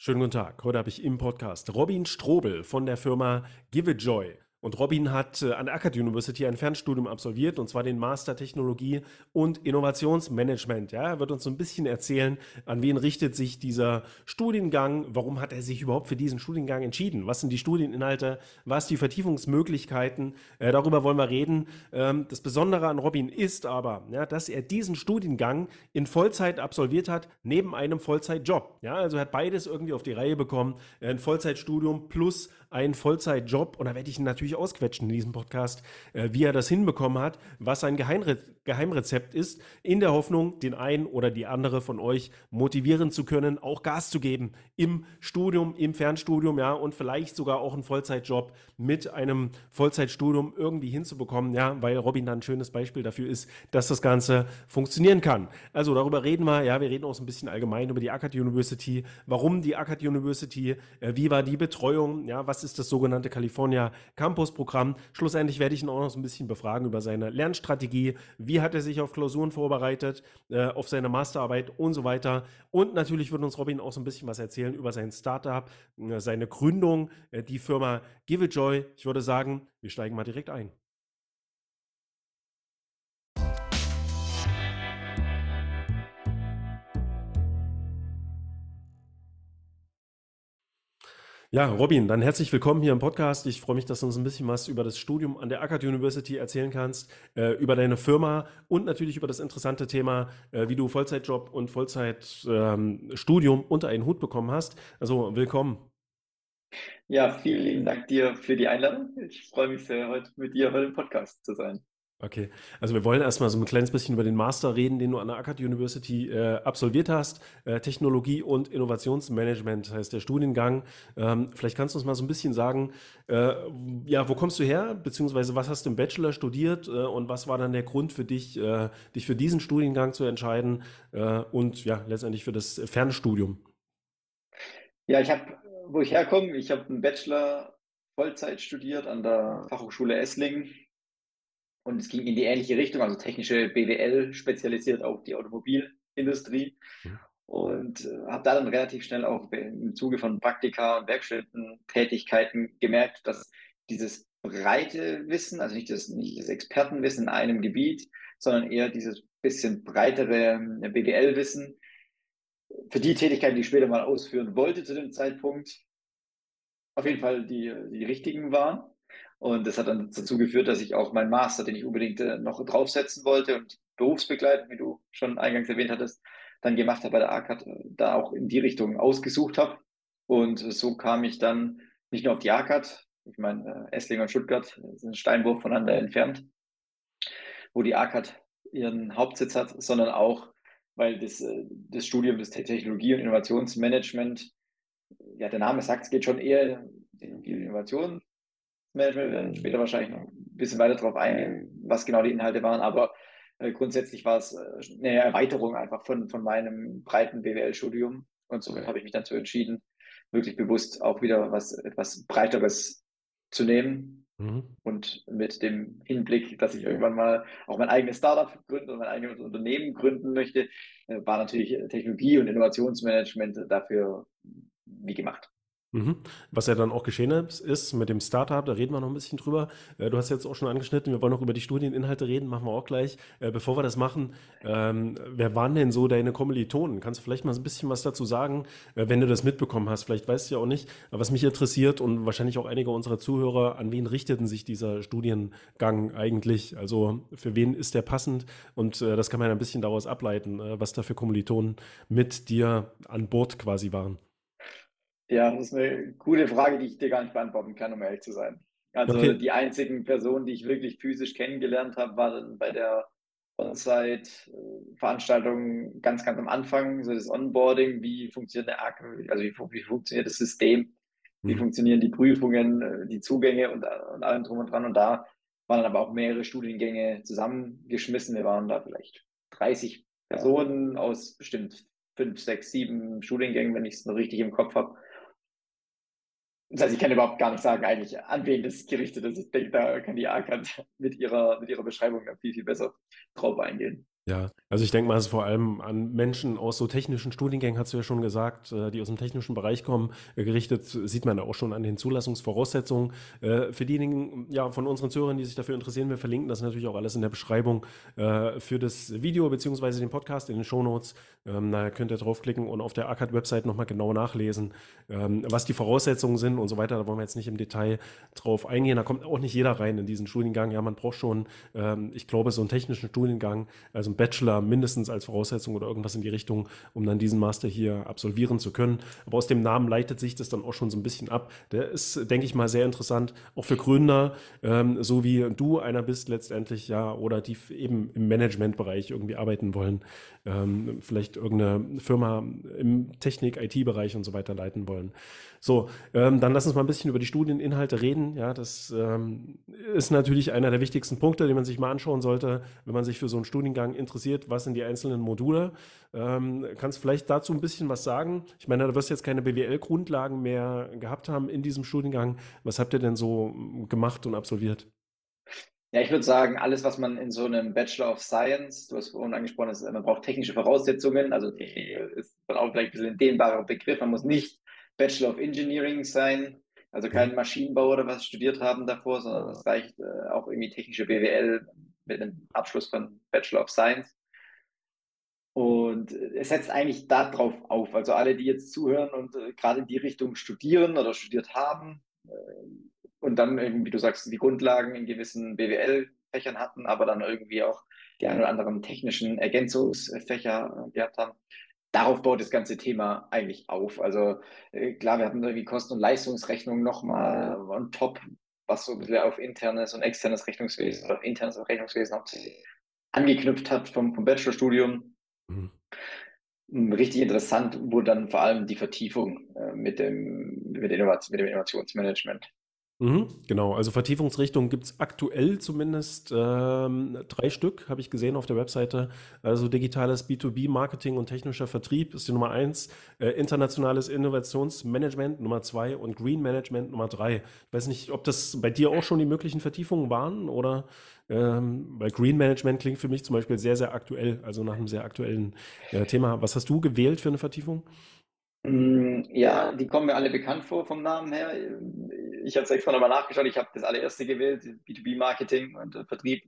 Schönen guten Tag. Heute habe ich im Podcast Robin Strobel von der Firma Give It Joy. Und Robin hat äh, an der Akkad University ein Fernstudium absolviert, und zwar den Master Technologie und Innovationsmanagement. Ja, er wird uns so ein bisschen erzählen, an wen richtet sich dieser Studiengang, warum hat er sich überhaupt für diesen Studiengang entschieden, was sind die Studieninhalte, was die Vertiefungsmöglichkeiten, äh, darüber wollen wir reden. Ähm, das Besondere an Robin ist aber, ja, dass er diesen Studiengang in Vollzeit absolviert hat, neben einem Vollzeitjob. Ja, also er hat beides irgendwie auf die Reihe bekommen, ein Vollzeitstudium plus ein Vollzeitjob. Und da werde ich ihn natürlich ausquetschen in diesem Podcast, äh, wie er das hinbekommen hat, was sein Geheimre Geheimrezept ist, in der Hoffnung, den einen oder die andere von euch motivieren zu können, auch Gas zu geben im Studium, im Fernstudium, ja, und vielleicht sogar auch einen Vollzeitjob mit einem Vollzeitstudium irgendwie hinzubekommen, ja, weil Robin dann ein schönes Beispiel dafür ist, dass das Ganze funktionieren kann. Also darüber reden wir, ja, wir reden auch so ein bisschen allgemein über die Akkad University, warum die Akkad University, äh, wie war die Betreuung, ja, was ist das sogenannte California Campus Programm. Schlussendlich werde ich ihn auch noch so ein bisschen befragen über seine Lernstrategie, wie hat er sich auf Klausuren vorbereitet, äh, auf seine Masterarbeit und so weiter. Und natürlich wird uns Robin auch so ein bisschen was erzählen über sein Startup, äh, seine Gründung, äh, die Firma Give It Joy. Ich würde sagen, wir steigen mal direkt ein. Ja, Robin, dann herzlich willkommen hier im Podcast. Ich freue mich, dass du uns ein bisschen was über das Studium an der Akkad University erzählen kannst, äh, über deine Firma und natürlich über das interessante Thema, äh, wie du Vollzeitjob und Vollzeitstudium ähm, unter einen Hut bekommen hast. Also willkommen. Ja, vielen lieben Dank dir für die Einladung. Ich freue mich sehr, heute mit dir heute im Podcast zu sein. Okay, also wir wollen erstmal so ein kleines bisschen über den Master reden, den du an der Akkad University äh, absolviert hast. Äh, Technologie und Innovationsmanagement heißt der Studiengang. Ähm, vielleicht kannst du uns mal so ein bisschen sagen, äh, ja, wo kommst du her, beziehungsweise was hast du im Bachelor studiert äh, und was war dann der Grund für dich, äh, dich für diesen Studiengang zu entscheiden äh, und ja, letztendlich für das Fernstudium? Ja, ich habe, wo ich herkomme, ich habe einen Bachelor Vollzeit studiert an der Fachhochschule Esslingen und es ging in die ähnliche Richtung, also technische BWL spezialisiert auf die Automobilindustrie. Mhm. Und äh, habe da dann relativ schnell auch im Zuge von Praktika und Werkstätten Tätigkeiten gemerkt, dass dieses breite Wissen, also nicht das, nicht das Expertenwissen in einem Gebiet, sondern eher dieses bisschen breitere äh, BWL-Wissen für die Tätigkeiten, die ich später mal ausführen wollte zu dem Zeitpunkt, auf jeden Fall die, die richtigen waren. Und das hat dann dazu geführt, dass ich auch meinen Master, den ich unbedingt äh, noch draufsetzen wollte und berufsbegleitend, wie du schon eingangs erwähnt hattest, dann gemacht habe bei der ACAD, äh, da auch in die Richtung ausgesucht habe. Und so kam ich dann nicht nur auf die ACAD, ich meine, äh, Essling und Stuttgart sind Steinwurf voneinander entfernt, wo die ACAD ihren Hauptsitz hat, sondern auch, weil das, das Studium des Technologie- und Innovationsmanagement, ja, der Name sagt, es geht schon eher in die Innovation Management. Wir werden später wahrscheinlich noch ein bisschen weiter darauf eingehen, was genau die Inhalte waren, aber äh, grundsätzlich war es äh, eine Erweiterung einfach von, von meinem breiten BWL-Studium. Und somit habe ich mich dazu entschieden, wirklich bewusst auch wieder was etwas Breiteres zu nehmen. Mhm. Und mit dem Hinblick, dass ich irgendwann mal auch mein eigenes Startup gründen und mein eigenes Unternehmen gründen möchte, äh, war natürlich Technologie und Innovationsmanagement dafür wie gemacht. Mhm. Was ja dann auch geschehen ist mit dem Startup, da reden wir noch ein bisschen drüber. Äh, du hast jetzt auch schon angeschnitten, wir wollen noch über die Studieninhalte reden, machen wir auch gleich. Äh, bevor wir das machen, ähm, wer waren denn so deine Kommilitonen? Kannst du vielleicht mal ein bisschen was dazu sagen, äh, wenn du das mitbekommen hast? Vielleicht weißt du ja auch nicht, was mich interessiert und wahrscheinlich auch einige unserer Zuhörer, an wen richteten sich dieser Studiengang eigentlich? Also für wen ist der passend? Und das kann man ja ein bisschen daraus ableiten, was da für Kommilitonen mit dir an Bord quasi waren. Ja, das ist eine coole Frage, die ich dir gar nicht beantworten kann, um ehrlich zu sein. Also okay. die einzigen Personen, die ich wirklich physisch kennengelernt habe, waren bei der On-Site-Veranstaltung ganz, ganz am Anfang, so das Onboarding, wie funktioniert der Arc, also wie, wie funktioniert das System, wie mhm. funktionieren die Prüfungen, äh, die Zugänge und, und allem drum und dran. Und da waren dann aber auch mehrere Studiengänge zusammengeschmissen. Wir waren da vielleicht 30 Personen aus bestimmt fünf, sechs, sieben Studiengängen, wenn ich es noch richtig im Kopf habe. Das heißt, ich kann überhaupt gar nicht sagen, eigentlich, an wen das gerichtet ist. Ich denke, da kann die AKAT mit ihrer, mit ihrer Beschreibung viel, viel besser drauf eingehen. Ja, also ich denke mal, es vor allem an Menschen aus so technischen Studiengängen, hast du ja schon gesagt, äh, die aus dem technischen Bereich kommen, äh, gerichtet, sieht man auch schon an den Zulassungsvoraussetzungen. Äh, für diejenigen ja, von unseren Zuhörern, die sich dafür interessieren, wir verlinken das natürlich auch alles in der Beschreibung für das Video beziehungsweise den Podcast in den Shownotes. Ähm, da könnt ihr draufklicken und auf der ACAD-Website nochmal genau nachlesen, ähm, was die Voraussetzungen sind und so weiter. Da wollen wir jetzt nicht im Detail drauf eingehen. Da kommt auch nicht jeder rein in diesen Studiengang. Ja, man braucht schon, ähm, ich glaube, so einen technischen Studiengang, also Bachelor mindestens als Voraussetzung oder irgendwas in die Richtung, um dann diesen Master hier absolvieren zu können. Aber aus dem Namen leitet sich das dann auch schon so ein bisschen ab. Der ist, denke ich mal, sehr interessant, auch für Gründer, ähm, so wie du einer bist letztendlich, ja, oder die eben im Managementbereich irgendwie arbeiten wollen, ähm, vielleicht irgendeine Firma im Technik-IT-Bereich und so weiter leiten wollen. So, ähm, dann lass uns mal ein bisschen über die Studieninhalte reden. Ja, das ähm, ist natürlich einer der wichtigsten Punkte, den man sich mal anschauen sollte, wenn man sich für so einen Studiengang interessiert. Was sind die einzelnen Module? Ähm, kannst du vielleicht dazu ein bisschen was sagen? Ich meine, du wirst jetzt keine BWL-Grundlagen mehr gehabt haben in diesem Studiengang. Was habt ihr denn so gemacht und absolviert? Ja, ich würde sagen, alles, was man in so einem Bachelor of Science, du hast vorhin angesprochen, ist, man braucht technische Voraussetzungen, also ist dann auch vielleicht ein bisschen ein dehnbarer Begriff. Man muss nicht Bachelor of Engineering sein, also kein Maschinenbau oder was studiert haben davor, sondern es reicht äh, auch irgendwie technische BWL mit einem Abschluss von Bachelor of Science. Und es setzt eigentlich darauf auf. Also alle, die jetzt zuhören und äh, gerade in die Richtung studieren oder studiert haben äh, und dann, wie du sagst, die Grundlagen in gewissen BWL-Fächern hatten, aber dann irgendwie auch die ein oder anderen technischen Ergänzungsfächer äh, gehabt haben, darauf baut das ganze Thema eigentlich auf. Also äh, klar, wir hatten irgendwie Kosten- und Leistungsrechnungen nochmal on top, was so ein bisschen auf internes und externes Rechnungswesen oder internes Rechnungswesen angeknüpft hat vom, vom Bachelorstudium. Mhm. Hm, richtig interessant wurde dann vor allem die Vertiefung äh, mit, dem, mit, Innovation, mit dem Innovationsmanagement. Mhm, genau, also Vertiefungsrichtungen gibt es aktuell zumindest ähm, drei Stück, habe ich gesehen auf der Webseite. Also digitales B2B-Marketing und technischer Vertrieb ist die Nummer eins, äh, internationales Innovationsmanagement Nummer zwei und Green Management Nummer drei. Ich weiß nicht, ob das bei dir auch schon die möglichen Vertiefungen waren oder ähm, weil Green Management klingt für mich zum Beispiel sehr, sehr aktuell, also nach einem sehr aktuellen äh, Thema. Was hast du gewählt für eine Vertiefung? Mm, ja, die kommen mir alle bekannt vor vom Namen her. Ich habe es extra nochmal nachgeschaut. Ich habe das allererste gewählt, B2B-Marketing und äh, Vertrieb.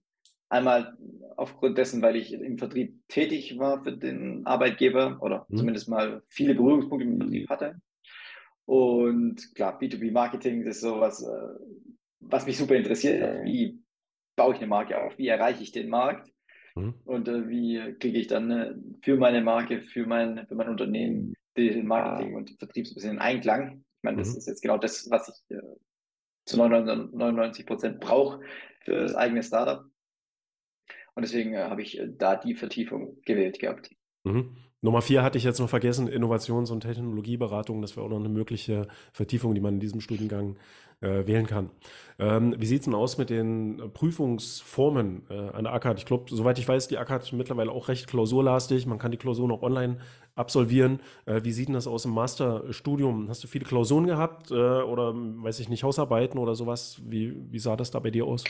Einmal aufgrund dessen, weil ich im Vertrieb tätig war für den Arbeitgeber oder mhm. zumindest mal viele Berührungspunkte im Vertrieb hatte. Und klar, B2B-Marketing ist sowas, äh, was mich super interessiert. Wie baue ich eine Marke auf? Wie erreiche ich den Markt? Mhm. Und äh, wie kriege ich dann für meine Marke, für mein, für mein Unternehmen den Marketing und Vertrieb so ein bisschen in Einklang. Ich meine, das mhm. ist jetzt genau das, was ich äh, zu 99 Prozent brauche für das eigene Startup. Und deswegen äh, habe ich äh, da die Vertiefung gewählt gehabt. Mhm. Nummer vier hatte ich jetzt noch vergessen, Innovations- und Technologieberatung. Das wäre auch noch eine mögliche Vertiefung, die man in diesem Studiengang äh, wählen kann. Ähm, wie sieht es denn aus mit den Prüfungsformen äh, an der ACAD? Ich glaube, soweit ich weiß, die ACAD mittlerweile auch recht klausurlastig. Man kann die Klausuren auch online absolvieren. Äh, wie sieht denn das aus im Masterstudium? Hast du viele Klausuren gehabt äh, oder, weiß ich nicht, Hausarbeiten oder sowas? Wie, wie sah das da bei dir aus?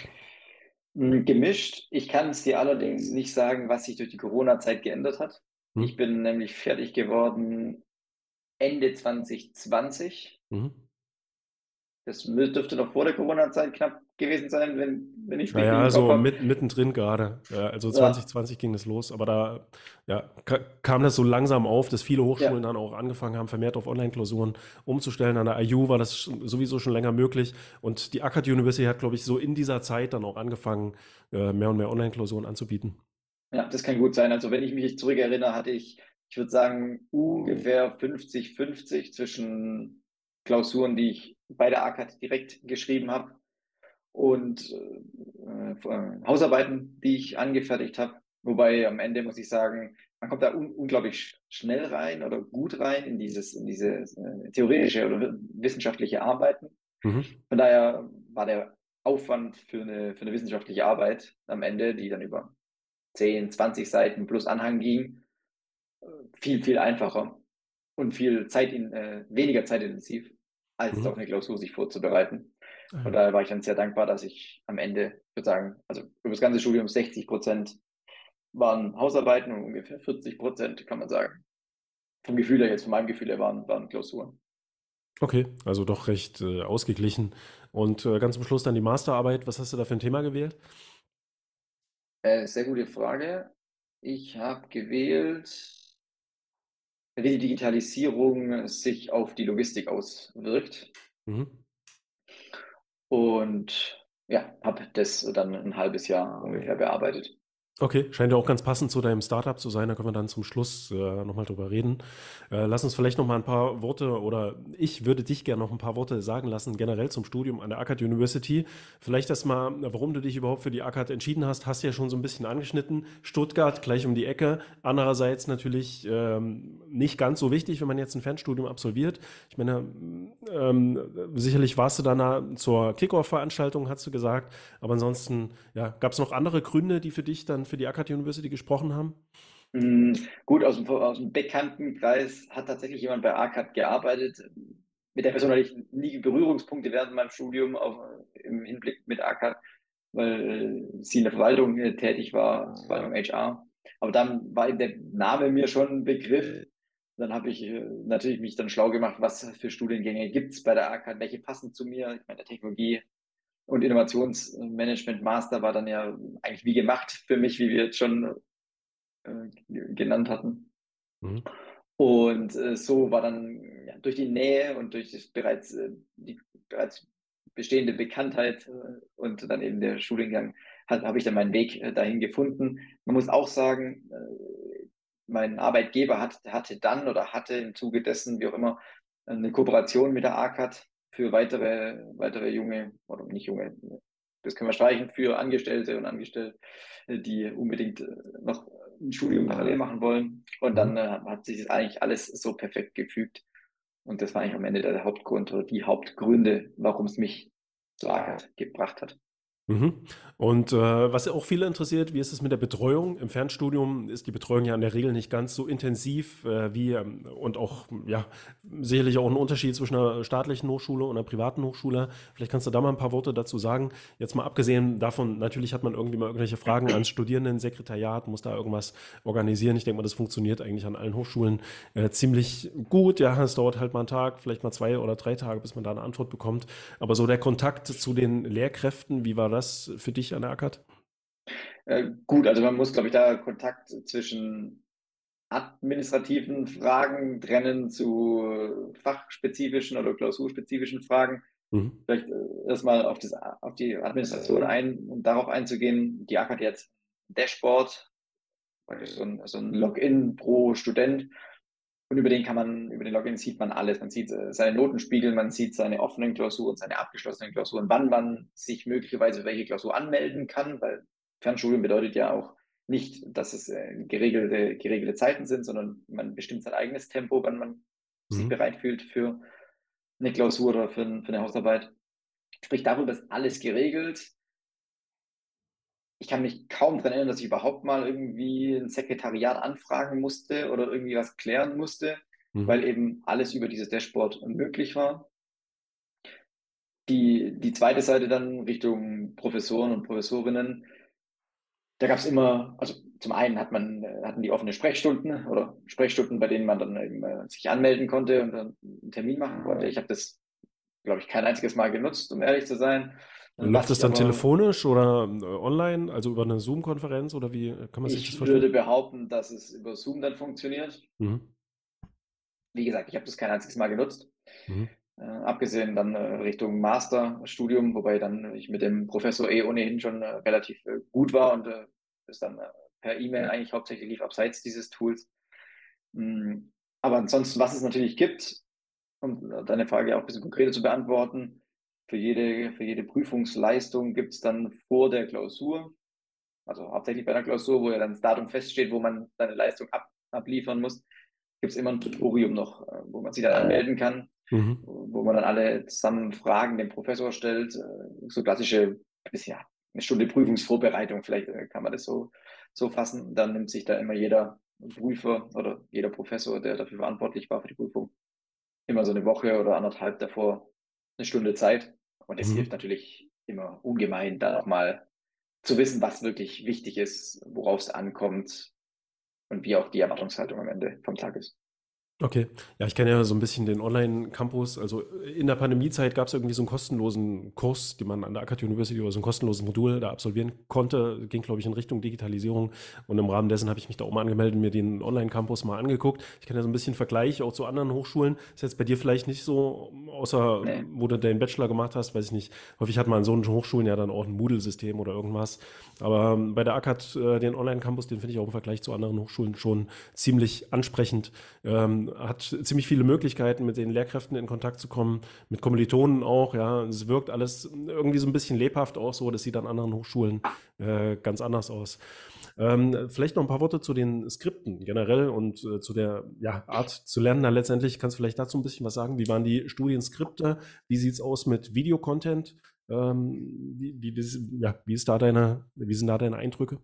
Hm, gemischt. Ich kann es dir allerdings nicht sagen, was sich durch die Corona-Zeit geändert hat. Hm. Ich bin nämlich fertig geworden Ende 2020. Mhm. Das dürfte noch vor der Corona-Zeit knapp gewesen sein, wenn, wenn ich richtig Naja, so mit, mittendrin gerade. Ja, also 2020 ja. ging es los, aber da ja, kam das so langsam auf, dass viele Hochschulen dann auch angefangen haben, vermehrt auf Online-Klausuren umzustellen. An der IU war das sowieso schon länger möglich. Und die Akkad University hat, glaube ich, so in dieser Zeit dann auch angefangen, äh, mehr und mehr Online-Klausuren anzubieten. Ja, das kann gut sein. Also wenn ich mich zurückerinnere, hatte ich, ich würde sagen, ungefähr 50-50 zwischen Klausuren, die ich bei der ACAD direkt geschrieben habe und äh, äh, Hausarbeiten, die ich angefertigt habe. Wobei am Ende muss ich sagen, man kommt da un unglaublich schnell rein oder gut rein in dieses, in diese äh, theoretische oder wissenschaftliche Arbeiten. Mhm. Von daher war der Aufwand für eine, für eine wissenschaftliche Arbeit am Ende, die dann über 10, 20 Seiten plus Anhang ging, äh, viel, viel einfacher und viel Zeit in, äh, weniger zeitintensiv, als mhm. auf eine Klausur sich vorzubereiten. Mhm. Von daher war ich dann sehr dankbar, dass ich am Ende, ich würde sagen, also über das ganze Studium 60 Prozent waren Hausarbeiten und ungefähr 40 Prozent, kann man sagen. Vom Gefühl her jetzt, von meinem Gefühl her, waren, waren Klausuren. Okay, also doch recht äh, ausgeglichen. Und äh, ganz zum Schluss dann die Masterarbeit. Was hast du da für ein Thema gewählt? Äh, sehr gute Frage. Ich habe gewählt, wie die Digitalisierung sich auf die Logistik auswirkt. Mhm. Und ja, habe das dann ein halbes Jahr ungefähr bearbeitet. Okay, scheint ja auch ganz passend zu deinem Startup zu sein. Da können wir dann zum Schluss äh, nochmal drüber reden. Äh, lass uns vielleicht nochmal ein paar Worte oder ich würde dich gerne noch ein paar Worte sagen lassen, generell zum Studium an der ACAD University. Vielleicht erstmal, warum du dich überhaupt für die ACAD entschieden hast, hast du ja schon so ein bisschen angeschnitten. Stuttgart gleich um die Ecke. Andererseits natürlich ähm, nicht ganz so wichtig, wenn man jetzt ein Fernstudium absolviert. Ich meine, ähm, sicherlich warst du dann zur Kickoff-Veranstaltung, hast du gesagt. Aber ansonsten ja, gab es noch andere Gründe, die für dich dann für die Akkad University gesprochen haben? Mm, gut, aus dem, aus dem Bekanntenkreis hat tatsächlich jemand bei ACAD gearbeitet. Mit der Person hatte ich nie Berührungspunkte während meinem Studium auf, im Hinblick mit ACAD, weil sie in der Verwaltung tätig war, Verwaltung HR. Aber dann war der Name mir schon ein Begriff. Dann habe ich äh, natürlich mich dann schlau gemacht, was für Studiengänge gibt es bei der ACAD, welche passen zu mir. Ich meine, der Technologie und Innovationsmanagement Master war dann ja eigentlich wie gemacht für mich, wie wir jetzt schon äh, genannt hatten. Mhm. Und äh, so war dann ja, durch die Nähe und durch das bereits, äh, die bereits bestehende Bekanntheit äh, und dann eben der Studiengang habe ich dann meinen Weg äh, dahin gefunden. Man muss auch sagen, äh, mein Arbeitgeber hat, hatte dann oder hatte im Zuge dessen, wie auch immer, eine Kooperation mit der ACAT für weitere, weitere junge, oder nicht junge, das können wir streichen, für Angestellte und Angestellte, die unbedingt äh, noch ein Studium parallel machen wollen. Und dann mhm. äh, hat sich das eigentlich alles so perfekt gefügt. Und das war eigentlich am Ende der Hauptgrund oder die Hauptgründe, warum es mich zu AGAT gebracht hat. Mhm. Und äh, was auch viele interessiert, wie ist es mit der Betreuung? Im Fernstudium ist die Betreuung ja in der Regel nicht ganz so intensiv äh, wie ähm, und auch ja sicherlich auch ein Unterschied zwischen einer staatlichen Hochschule und einer privaten Hochschule. Vielleicht kannst du da mal ein paar Worte dazu sagen. Jetzt mal abgesehen davon, natürlich hat man irgendwie mal irgendwelche Fragen ans Studierendensekretariat, muss da irgendwas organisieren. Ich denke mal, das funktioniert eigentlich an allen Hochschulen äh, ziemlich gut. Ja, es dauert halt mal einen Tag, vielleicht mal zwei oder drei Tage, bis man da eine Antwort bekommt. Aber so der Kontakt zu den Lehrkräften, wie war das? Das für dich an der? Äh, gut, also man muss, glaube ich, da Kontakt zwischen administrativen Fragen trennen zu fachspezifischen oder klausurspezifischen Fragen. Mhm. Vielleicht äh, erstmal auf, auf die Administration ein und um darauf einzugehen. Die ACAD jetzt Dashboard, so ein, so ein Login pro Student. Und über den kann man, über den Login sieht man alles. Man sieht äh, seine Notenspiegel, man sieht seine offenen Klausuren, seine abgeschlossenen Klausuren, wann man sich möglicherweise welche Klausur anmelden kann, weil Fernstudium bedeutet ja auch nicht, dass es äh, geregelte, geregelte Zeiten sind, sondern man bestimmt sein eigenes Tempo, wann man mhm. sich bereit fühlt für eine Klausur oder für, für eine Hausarbeit. Sprich, darüber ist alles geregelt ich kann mich kaum daran erinnern, dass ich überhaupt mal irgendwie ein Sekretariat anfragen musste oder irgendwie was klären musste, mhm. weil eben alles über dieses Dashboard möglich war. Die, die zweite Seite dann Richtung Professoren und Professorinnen, da gab es immer, also zum einen hat man, hatten die offene Sprechstunden oder Sprechstunden, bei denen man dann eben äh, sich anmelden konnte und dann einen Termin machen konnte. Ich habe das, glaube ich, kein einziges Mal genutzt, um ehrlich zu sein. Läuft das dann telefonisch oder äh, online, also über eine Zoom-Konferenz oder wie kann man sich das vorstellen? Ich würde behaupten, dass es über Zoom dann funktioniert. Mhm. Wie gesagt, ich habe das kein einziges Mal genutzt. Mhm. Äh, abgesehen dann äh, Richtung Masterstudium, wobei dann ich mit dem Professor eh ohnehin schon äh, relativ äh, gut war und äh, das dann per E-Mail eigentlich hauptsächlich lief abseits dieses Tools. Mhm. Aber ansonsten, was es natürlich gibt, um deine Frage auch ein bisschen konkreter zu beantworten, für jede, für jede Prüfungsleistung gibt es dann vor der Klausur, also hauptsächlich bei der Klausur, wo ja dann das Datum feststeht, wo man seine Leistung ab, abliefern muss, gibt es immer ein Tutorium noch, äh, wo man sich dann anmelden kann, mhm. wo man dann alle zusammen Fragen dem Professor stellt. Äh, so klassische, ja, eine Stunde Prüfungsvorbereitung, vielleicht äh, kann man das so, so fassen. Dann nimmt sich da immer jeder Prüfer oder jeder Professor, der dafür verantwortlich war für die Prüfung, immer so eine Woche oder anderthalb davor eine Stunde Zeit und es mhm. hilft natürlich immer ungemein, da nochmal zu wissen, was wirklich wichtig ist, worauf es ankommt und wie auch die Erwartungshaltung am Ende vom Tag ist. Okay. Ja, ich kenne ja so ein bisschen den Online-Campus. Also in der Pandemiezeit gab es irgendwie so einen kostenlosen Kurs, den man an der Akad University oder so ein kostenloses Modul da absolvieren konnte. Ging, glaube ich, in Richtung Digitalisierung. Und im Rahmen dessen habe ich mich da auch mal angemeldet und mir den Online-Campus mal angeguckt. Ich kenne ja so ein bisschen Vergleich auch zu anderen Hochschulen. Ist jetzt bei dir vielleicht nicht so, außer nee. wo du deinen Bachelor gemacht hast, weiß ich nicht. Häufig hat man in so einen Hochschulen ja dann auch ein Moodle-System oder irgendwas. Aber ähm, bei der ACAD, äh, den Online-Campus, den finde ich auch im Vergleich zu anderen Hochschulen schon ziemlich ansprechend. Ähm, hat ziemlich viele Möglichkeiten, mit den Lehrkräften in Kontakt zu kommen, mit Kommilitonen auch. Ja, es wirkt alles irgendwie so ein bisschen lebhaft auch so. Das sieht an anderen Hochschulen äh, ganz anders aus. Ähm, vielleicht noch ein paar Worte zu den Skripten generell und äh, zu der ja, Art zu lernen. Da letztendlich kannst du vielleicht dazu ein bisschen was sagen. Wie waren die Studienskripte? Wie sieht es aus mit Videocontent? Ähm, wie, wie, wie, ja, wie, wie sind da deine Eindrücke?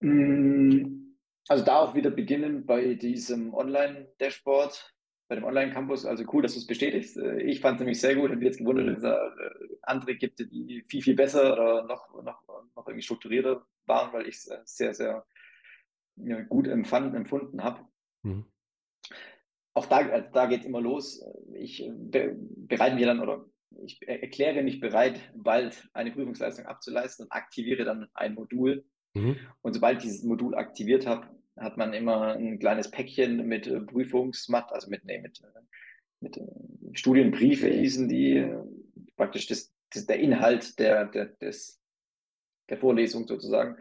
Mm, also da auch wieder beginnen bei diesem Online-Dashboard, bei dem Online-Campus. Also cool, dass du es bestätigst. Äh, ich fand es nämlich sehr gut und bin jetzt gewundert, dass es äh, andere gibt, die viel, viel besser oder noch, noch, noch irgendwie strukturierter waren, weil ich es äh, sehr, sehr gut empfand, empfunden habe. Mhm. Auch da, also da geht es immer los. Ich be bereite mir dann oder ich erkläre mich bereit, bald eine Prüfungsleistung abzuleisten und aktiviere dann ein Modul. Mhm. Und sobald ich dieses Modul aktiviert habe, hat man immer ein kleines Päckchen mit äh, Prüfungsmatt, also mit, nee, mit, äh, mit äh, Studienbriefe hießen die, praktisch das, das, der Inhalt der, der, des, der Vorlesung sozusagen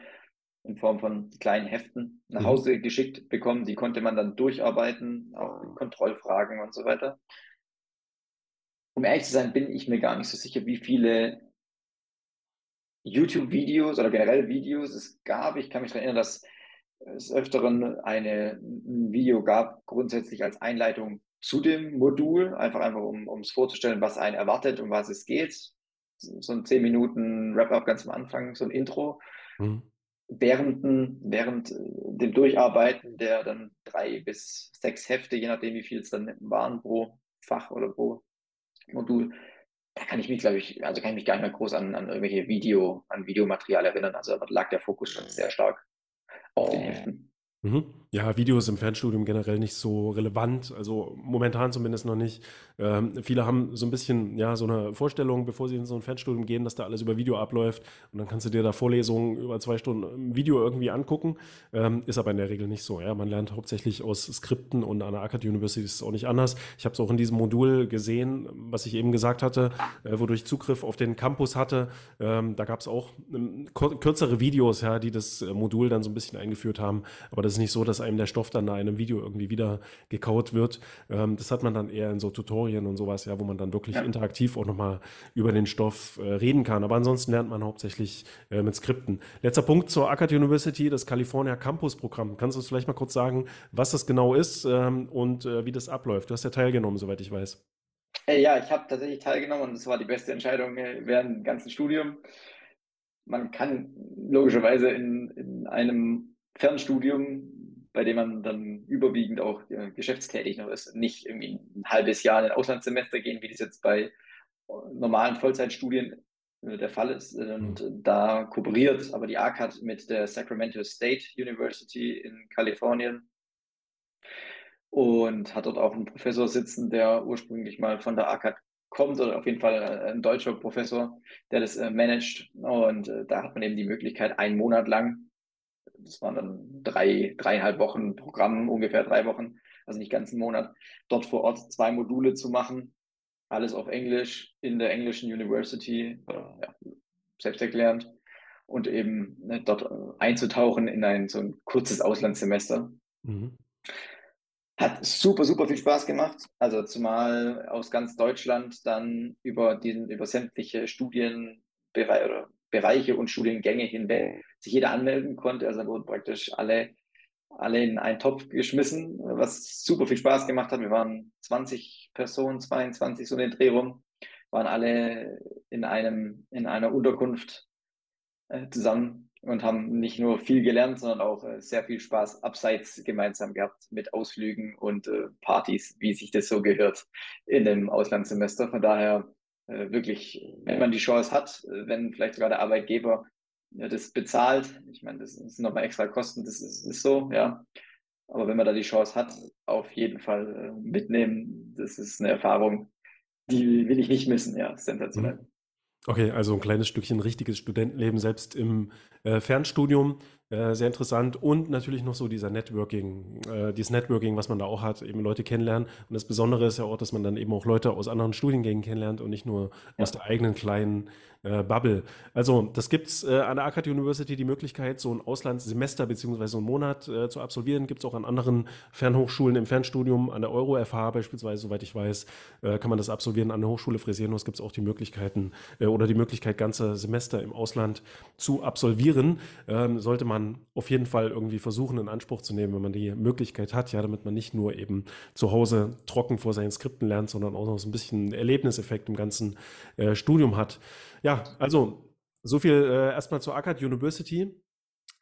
in Form von kleinen Heften nach mhm. Hause mhm. geschickt bekommen. Die konnte man dann durcharbeiten, auch Kontrollfragen und so weiter. Um ehrlich zu sein, bin ich mir gar nicht so sicher, wie viele YouTube-Videos oder generell Videos es gab. Ich kann mich daran erinnern, dass es öfteren eine, ein Video gab, grundsätzlich als Einleitung zu dem Modul, einfach einfach um es vorzustellen, was einen erwartet, um was es geht. So ein 10 Minuten Wrap-up ganz am Anfang, so ein Intro. Mhm. Während, während dem Durcharbeiten der dann drei bis sechs Hefte, je nachdem wie viel es dann waren pro Fach oder pro Modul, da kann ich mich, glaube ich, also kann ich mich gar nicht mehr groß an, an irgendwelche Video, an Videomaterial erinnern. Also da lag der Fokus schon sehr stark auf den Heften. Mhm. Ja, Videos im Fernstudium generell nicht so relevant, also momentan zumindest noch nicht. Ähm, viele haben so ein bisschen, ja, so eine Vorstellung, bevor sie in so ein Fernstudium gehen, dass da alles über Video abläuft und dann kannst du dir da Vorlesungen über zwei Stunden Video irgendwie angucken. Ähm, ist aber in der Regel nicht so, ja. Man lernt hauptsächlich aus Skripten und an der Akad University ist es auch nicht anders. Ich habe es auch in diesem Modul gesehen, was ich eben gesagt hatte, äh, wodurch ich Zugriff auf den Campus hatte. Ähm, da gab es auch ähm, kürzere Videos, ja, die das äh, Modul dann so ein bisschen eingeführt haben, aber das ist nicht so, dass einem der Stoff dann da in einem Video irgendwie wieder gekaut wird. Ähm, das hat man dann eher in so Tutorien und sowas, ja, wo man dann wirklich ja. interaktiv auch nochmal über den Stoff äh, reden kann. Aber ansonsten lernt man hauptsächlich äh, mit Skripten. Letzter Punkt zur Akad University, das California Campus Programm. Kannst du uns vielleicht mal kurz sagen, was das genau ist ähm, und äh, wie das abläuft? Du hast ja teilgenommen, soweit ich weiß. Äh, ja, ich habe tatsächlich teilgenommen und das war die beste Entscheidung äh, während dem ganzen Studium. Man kann logischerweise in, in einem Fernstudium bei dem man dann überwiegend auch äh, geschäftstätig noch ist, nicht irgendwie ein halbes Jahr in ein Auslandssemester gehen, wie das jetzt bei normalen Vollzeitstudien äh, der Fall ist. Und mhm. da kooperiert aber die ACAD mit der Sacramento State University in Kalifornien und hat dort auch einen Professor sitzen, der ursprünglich mal von der ACAD kommt oder auf jeden Fall äh, ein deutscher Professor, der das äh, managt. Und äh, da hat man eben die Möglichkeit, einen Monat lang das waren dann drei, dreieinhalb Wochen Programm, ungefähr drei Wochen, also nicht ganz einen Monat, dort vor Ort zwei Module zu machen. Alles auf Englisch in der englischen University, ja, selbst erklärend. Und eben ne, dort einzutauchen in ein so ein kurzes Auslandssemester. Mhm. Hat super, super viel Spaß gemacht. Also zumal aus ganz Deutschland dann über diesen, über sämtliche Studienbereiche oder Bereiche und Studiengänge hinweg sich jeder anmelden konnte. Also wurden praktisch alle, alle in einen Topf geschmissen, was super viel Spaß gemacht hat. Wir waren 20 Personen, 22 so in den Dreh rum, waren alle in einem, in einer Unterkunft äh, zusammen und haben nicht nur viel gelernt, sondern auch äh, sehr viel Spaß abseits gemeinsam gehabt mit Ausflügen und äh, Partys, wie sich das so gehört in dem Auslandssemester. Von daher wirklich, wenn man die Chance hat, äh, wenn vielleicht sogar der Arbeitgeber ja, das bezahlt. Ich meine, das sind nochmal extra Kosten, das ist, ist so, ja. Aber wenn man da die Chance hat, auf jeden Fall äh, mitnehmen. Das ist eine Erfahrung, die will ich nicht missen, ja, sensationell. Mhm. Okay, also ein kleines Stückchen richtiges Studentenleben, selbst im äh, Fernstudium. Äh, sehr interessant und natürlich noch so dieser Networking, äh, dieses Networking, was man da auch hat, eben Leute kennenlernen. Und das Besondere ist ja auch, dass man dann eben auch Leute aus anderen Studiengängen kennenlernt und nicht nur ja. aus der eigenen kleinen äh, Bubble. Also das gibt's äh, an der Akkad University die Möglichkeit, so ein Auslandssemester so einen Monat äh, zu absolvieren. Gibt es auch an anderen Fernhochschulen im Fernstudium, an der Euro-FH beispielsweise, soweit ich weiß, kann man das absolvieren. An der Hochschule Fresenius gibt es auch die Möglichkeiten oder die Möglichkeit, ganze Semester im Ausland zu absolvieren. Ähm, sollte man man auf jeden Fall irgendwie versuchen, in Anspruch zu nehmen, wenn man die Möglichkeit hat, ja, damit man nicht nur eben zu Hause trocken vor seinen Skripten lernt, sondern auch noch so ein bisschen Erlebniseffekt im ganzen äh, Studium hat. Ja, also so viel äh, erstmal zur Akkad University.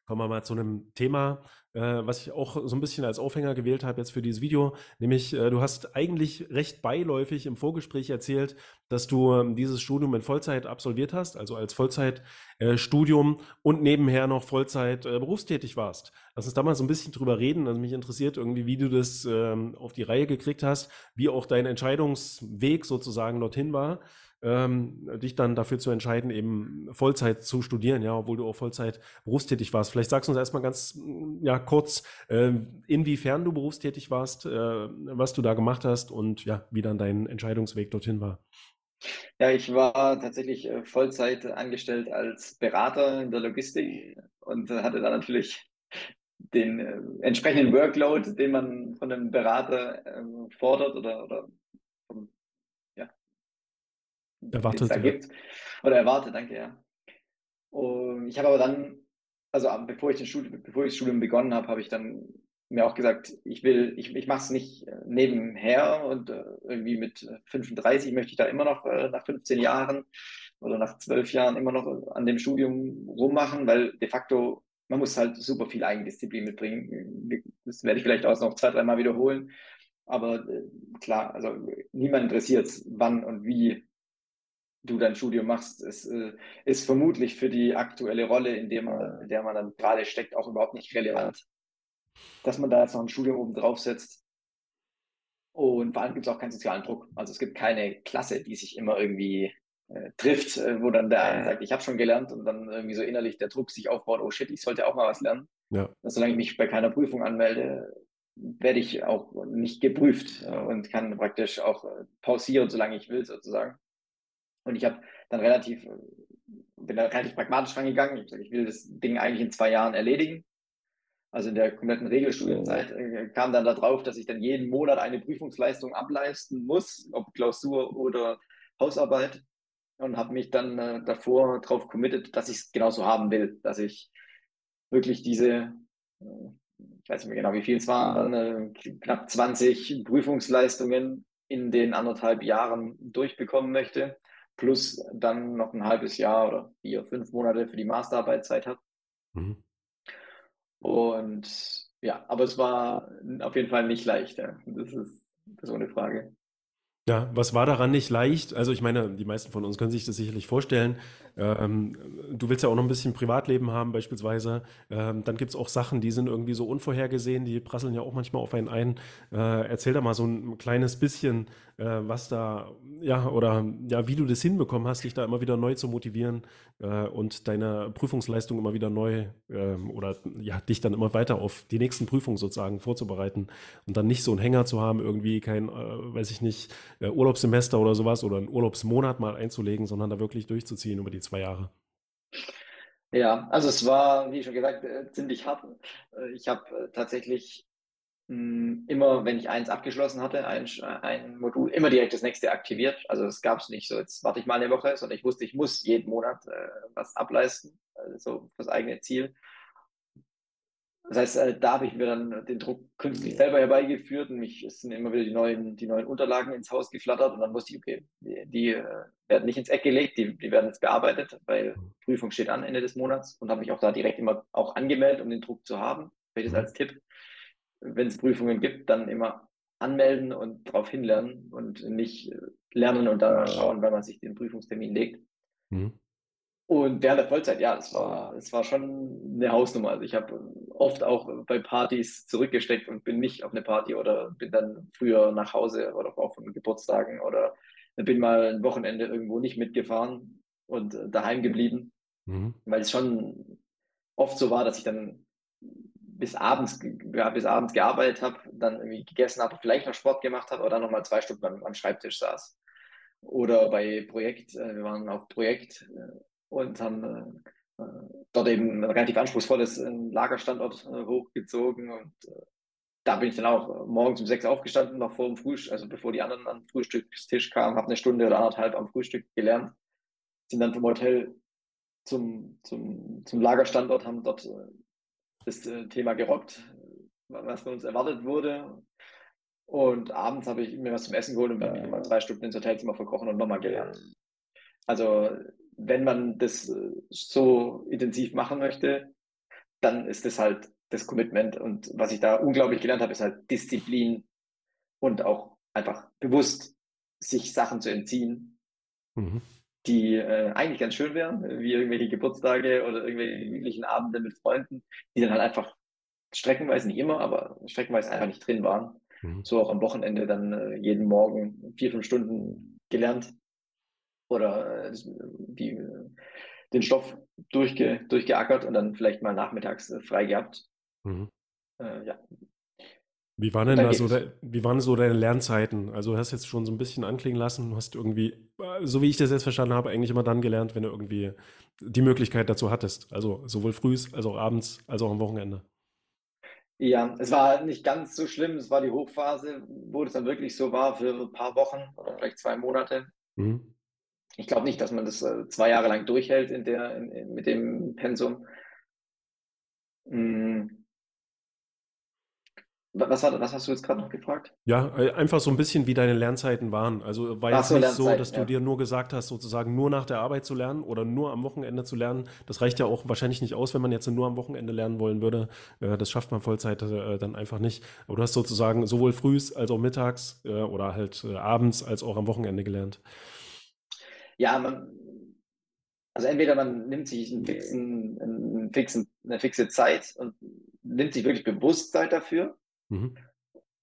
Kommen wir mal zu einem Thema, äh, was ich auch so ein bisschen als Aufhänger gewählt habe jetzt für dieses Video. Nämlich, äh, du hast eigentlich recht beiläufig im Vorgespräch erzählt, dass du äh, dieses Studium in Vollzeit absolviert hast, also als Vollzeitstudium äh, und nebenher noch Vollzeit äh, berufstätig warst. Lass uns da mal so ein bisschen drüber reden. Also mich interessiert irgendwie, wie du das ähm, auf die Reihe gekriegt hast, wie auch dein Entscheidungsweg sozusagen dorthin war ähm, dich dann dafür zu entscheiden, eben Vollzeit zu studieren, ja, obwohl du auch Vollzeit berufstätig warst. Vielleicht sagst du uns erstmal ganz ja, kurz, äh, inwiefern du berufstätig warst, äh, was du da gemacht hast und ja, wie dann dein Entscheidungsweg dorthin war. Ja, ich war tatsächlich äh, Vollzeit angestellt als Berater in der Logistik und hatte da natürlich den äh, entsprechenden Workload, den man von einem Berater äh, fordert oder, oder erwartet, da gibt. Oder erwartet, danke, ja. Und ich habe aber dann, also bevor ich, den Studium, bevor ich das Studium begonnen habe, habe ich dann mir auch gesagt, ich will, ich, ich mache es nicht äh, nebenher und äh, irgendwie mit 35 möchte ich da immer noch äh, nach 15 Jahren oder nach 12 Jahren immer noch an dem Studium rummachen, weil de facto man muss halt super viel Eigendisziplin mitbringen. Das werde ich vielleicht auch noch zwei, dreimal wiederholen. Aber klar, also niemand interessiert, wann und wie du dein Studium machst, ist, äh, ist vermutlich für die aktuelle Rolle, in der man, in der man dann gerade steckt, auch überhaupt nicht relevant. Dass man da jetzt noch ein Studium oben drauf setzt. Und vor allem gibt es auch keinen sozialen Druck. Also es gibt keine Klasse, die sich immer irgendwie äh, trifft, äh, wo dann der eine sagt, ich habe schon gelernt und dann irgendwie so innerlich der Druck sich aufbaut, oh shit, ich sollte auch mal was lernen. Ja. solange ich mich bei keiner Prüfung anmelde, werde ich auch nicht geprüft äh, und kann praktisch auch pausieren, solange ich will, sozusagen. Und ich habe dann relativ, äh, bin da relativ pragmatisch rangegangen. Ich habe gesagt, ich will das Ding eigentlich in zwei Jahren erledigen. Also in der kompletten Regelstudienzeit äh, kam dann darauf, dass ich dann jeden Monat eine Prüfungsleistung ableisten muss, ob Klausur oder Hausarbeit. Und habe mich dann äh, davor darauf committed, dass ich es genauso haben will, dass ich wirklich diese, äh, ich weiß nicht mehr genau, wie viel es war, äh, knapp 20 Prüfungsleistungen in den anderthalb Jahren durchbekommen möchte plus dann noch ein halbes Jahr oder vier, fünf Monate für die Masterarbeitszeit hat. Mhm. Und ja, aber es war auf jeden Fall nicht leicht. Ja. Das, ist, das ist ohne Frage. Ja, was war daran nicht leicht? Also ich meine, die meisten von uns können sich das sicherlich vorstellen. Ähm, du willst ja auch noch ein bisschen Privatleben haben beispielsweise. Ähm, dann gibt es auch Sachen, die sind irgendwie so unvorhergesehen, die prasseln ja auch manchmal auf einen ein. Äh, erzähl da mal so ein kleines bisschen, äh, was da, ja, oder ja, wie du das hinbekommen hast, dich da immer wieder neu zu motivieren äh, und deine Prüfungsleistung immer wieder neu ähm, oder ja, dich dann immer weiter auf die nächsten Prüfungen sozusagen vorzubereiten und dann nicht so einen Hänger zu haben, irgendwie kein, äh, weiß ich nicht, äh, Urlaubssemester oder sowas oder einen Urlaubsmonat mal einzulegen, sondern da wirklich durchzuziehen über die zwei Jahre? Ja, also es war, wie schon gesagt, äh, ziemlich hart. Äh, ich habe äh, tatsächlich hm, immer, wenn ich eins abgeschlossen hatte, ein, ein Modul, immer direkt das nächste aktiviert. Also es gab es nicht so, jetzt warte ich mal eine Woche, sondern ich wusste, ich muss jeden Monat äh, was ableisten, also das eigene Ziel. Das heißt, äh, da habe ich mir dann den Druck künstlich selber herbeigeführt und mich es sind immer wieder die neuen, die neuen Unterlagen ins Haus geflattert und dann wusste ich, okay, die, die äh, werden nicht ins Eck gelegt, die, die werden jetzt bearbeitet, weil Prüfung steht an Ende des Monats und habe mich auch da direkt immer auch angemeldet, um den Druck zu haben. Vielleicht das als Tipp, wenn es Prüfungen gibt, dann immer anmelden und darauf hinlernen und nicht lernen und dann schauen, wenn man sich den Prüfungstermin legt. Mhm. Und während der Vollzeit, ja, es war, es war schon eine Hausnummer. Also ich habe oft auch bei Partys zurückgesteckt und bin nicht auf eine Party oder bin dann früher nach Hause oder auch von Geburtstagen oder bin mal ein Wochenende irgendwo nicht mitgefahren und daheim geblieben, mhm. weil es schon oft so war, dass ich dann bis abends, ja, bis abends gearbeitet habe, dann irgendwie gegessen habe, vielleicht noch Sport gemacht habe oder dann nochmal zwei Stunden am, am, Schreibtisch saß. Oder bei Projekt, äh, wir waren auf Projekt äh, und haben äh, dort eben ein relativ anspruchsvolles Lagerstandort hochgezogen und da bin ich dann auch morgens um sechs aufgestanden, noch vor dem Frühstück, also bevor die anderen an den Frühstückstisch kamen, habe eine Stunde oder anderthalb am Frühstück gelernt, sind dann vom Hotel zum, zum, zum Lagerstandort, haben dort das Thema gerockt, was von uns erwartet wurde. Und abends habe ich mir was zum Essen geholt und bin mal drei Stunden ins Hotelzimmer verkochen und nochmal gelernt. Also wenn man das äh, so intensiv machen möchte, dann ist das halt das Commitment. Und was ich da unglaublich gelernt habe, ist halt Disziplin und auch einfach bewusst sich Sachen zu entziehen, mhm. die äh, eigentlich ganz schön wären, wie irgendwelche Geburtstage oder irgendwelche gemütlichen Abende mit Freunden, die dann halt einfach streckenweise, nicht immer, aber streckenweise einfach nicht drin waren. Mhm. So auch am Wochenende dann äh, jeden Morgen vier, fünf Stunden gelernt oder äh, die, den Stoff durchge, durchgeackert und dann vielleicht mal nachmittags äh, frei gehabt. Mhm. Äh, ja. Wie waren denn da so, de, wie waren so deine Lernzeiten? Also du hast jetzt schon so ein bisschen anklingen lassen, du hast irgendwie, so wie ich das jetzt verstanden habe, eigentlich immer dann gelernt, wenn du irgendwie die Möglichkeit dazu hattest. Also sowohl frühs als auch abends, als auch am Wochenende. Ja, es war nicht ganz so schlimm. Es war die Hochphase, wo es dann wirklich so war für ein paar Wochen oder vielleicht zwei Monate. Mhm ich glaube nicht, dass man das äh, zwei Jahre lang durchhält in der, in, in, mit dem Pensum. Hm. Was, was, hast du jetzt gerade noch gefragt? Ja, äh, einfach so ein bisschen, wie deine Lernzeiten waren. Also war jetzt so, nicht so, dass du ja. dir nur gesagt hast, sozusagen nur nach der Arbeit zu lernen oder nur am Wochenende zu lernen. Das reicht ja auch wahrscheinlich nicht aus, wenn man jetzt nur am Wochenende lernen wollen würde. Äh, das schafft man Vollzeit dann einfach nicht. Aber du hast sozusagen sowohl frühs als auch mittags oder halt abends als auch am Wochenende gelernt. Ja, man, also entweder man nimmt sich einen fixen, einen fixen, eine fixe Zeit und nimmt sich wirklich bewusst Zeit dafür. Mhm.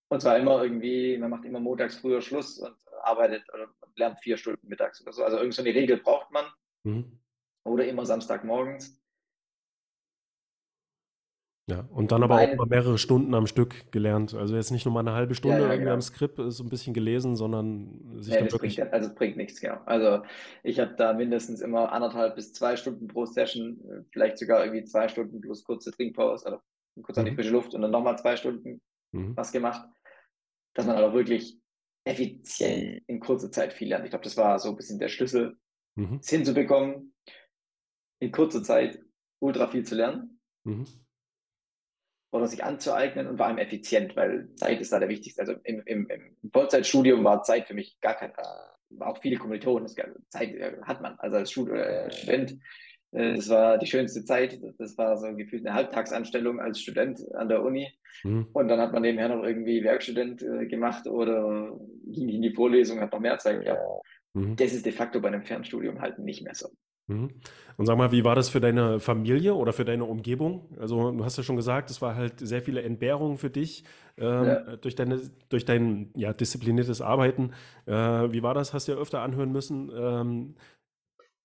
Und zwar immer irgendwie, man macht immer montags früher Schluss und arbeitet oder lernt vier Stunden mittags oder so. Also irgend so eine Regel braucht man. Mhm. Oder immer Samstagmorgens. Ja, und dann aber auch mal mehrere Stunden am Stück gelernt. Also jetzt nicht nur mal eine halbe Stunde ja, ja, irgendwie genau. am Skript so ein bisschen gelesen, sondern sich ja, dann wirklich. Bringt, also es bringt nichts, genau. Also ich habe da mindestens immer anderthalb bis zwei Stunden pro Session, vielleicht sogar irgendwie zwei Stunden plus kurze Trinkpause oder kurz an die frische Luft und dann nochmal zwei Stunden mhm. was gemacht. Dass man aber wirklich effizient in kurzer Zeit viel lernt. Ich glaube, das war so ein bisschen der Schlüssel, mhm. es hinzubekommen, in kurzer Zeit ultra viel zu lernen. Mhm oder sich anzueignen und vor allem effizient, weil Zeit ist da der wichtigste. Also im, im, im Vollzeitstudium war Zeit für mich gar kein, äh, auch viele Kommilitonen, Zeit äh, hat man, also als äh, Student. Das war die schönste Zeit. Das war so gefühlt eine Halbtagsanstellung als Student an der Uni. Mhm. Und dann hat man nebenher noch irgendwie Werkstudent gemacht oder ging in die Vorlesung, hat noch mehr Zeit gehabt. Mhm. Das ist de facto bei einem Fernstudium halt nicht mehr so. Mhm. Und sag mal, wie war das für deine Familie oder für deine Umgebung? Also, du hast ja schon gesagt, es war halt sehr viele Entbehrungen für dich ähm, ja. durch, deine, durch dein ja, diszipliniertes Arbeiten. Äh, wie war das? Hast du ja öfter anhören müssen. Ähm,